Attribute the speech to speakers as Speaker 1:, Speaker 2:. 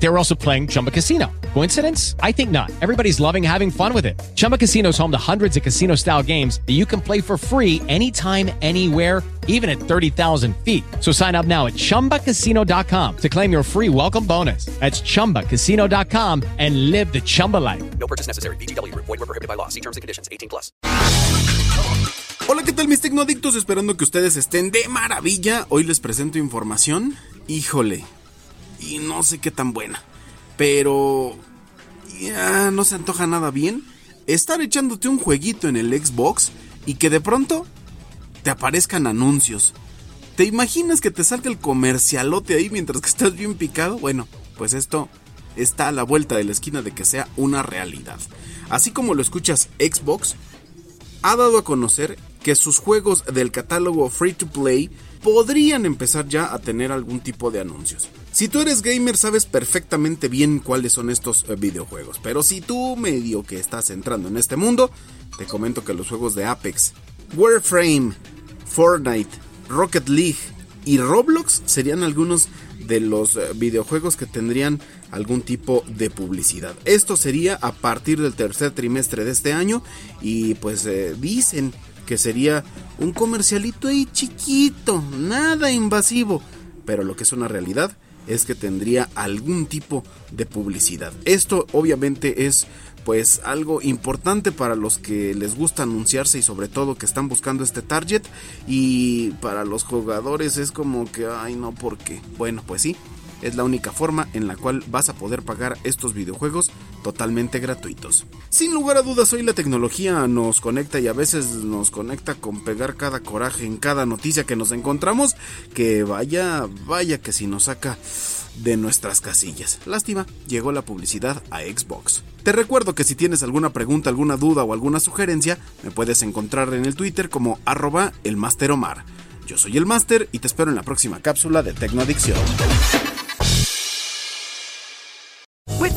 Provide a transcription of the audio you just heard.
Speaker 1: They were also playing Chumba Casino. Coincidence? I think not. Everybody's loving having fun with it. Chumba Casino is home to hundreds of casino style games that you can play for free anytime, anywhere, even at 30,000 feet. So sign up now at chumbacasino.com to claim your free welcome bonus. That's chumbacasino.com and live the Chumba life.
Speaker 2: No purchase necessary. BGW. Void were prohibited by law. See terms and conditions. 18 plus.
Speaker 3: Hola, ¿qué tal mis tecnoadictos? Esperando que ustedes estén de maravilla. Hoy les presento información, híjole, y no sé qué tan buena, pero ya no se antoja nada bien estar echándote un jueguito en el Xbox y que de pronto te aparezcan anuncios. ¿Te imaginas que te salga el comercialote ahí mientras que estás bien picado? Bueno, pues esto está a la vuelta de la esquina de que sea una realidad. Así como lo escuchas, Xbox ha dado a conocer que sus juegos del catálogo free to play podrían empezar ya a tener algún tipo de anuncios. Si tú eres gamer sabes perfectamente bien cuáles son estos eh, videojuegos, pero si tú medio que estás entrando en este mundo, te comento que los juegos de Apex, Warframe, Fortnite, Rocket League y Roblox serían algunos de los eh, videojuegos que tendrían algún tipo de publicidad. Esto sería a partir del tercer trimestre de este año y pues eh, dicen que sería un comercialito ahí chiquito, nada invasivo, pero lo que es una realidad es que tendría algún tipo de publicidad. Esto obviamente es pues algo importante para los que les gusta anunciarse y sobre todo que están buscando este target. Y para los jugadores es como que ay no porque bueno pues sí es la única forma en la cual vas a poder pagar estos videojuegos totalmente gratuitos. Sin lugar a dudas, hoy la tecnología nos conecta y a veces nos conecta con pegar cada coraje en cada noticia que nos encontramos, que vaya, vaya que si nos saca de nuestras casillas. Lástima, llegó la publicidad a Xbox. Te recuerdo que si tienes alguna pregunta, alguna duda o alguna sugerencia, me puedes encontrar en el Twitter como arroba elmasteromar. Yo soy el Master y te espero en la próxima cápsula de Tecnoadicción.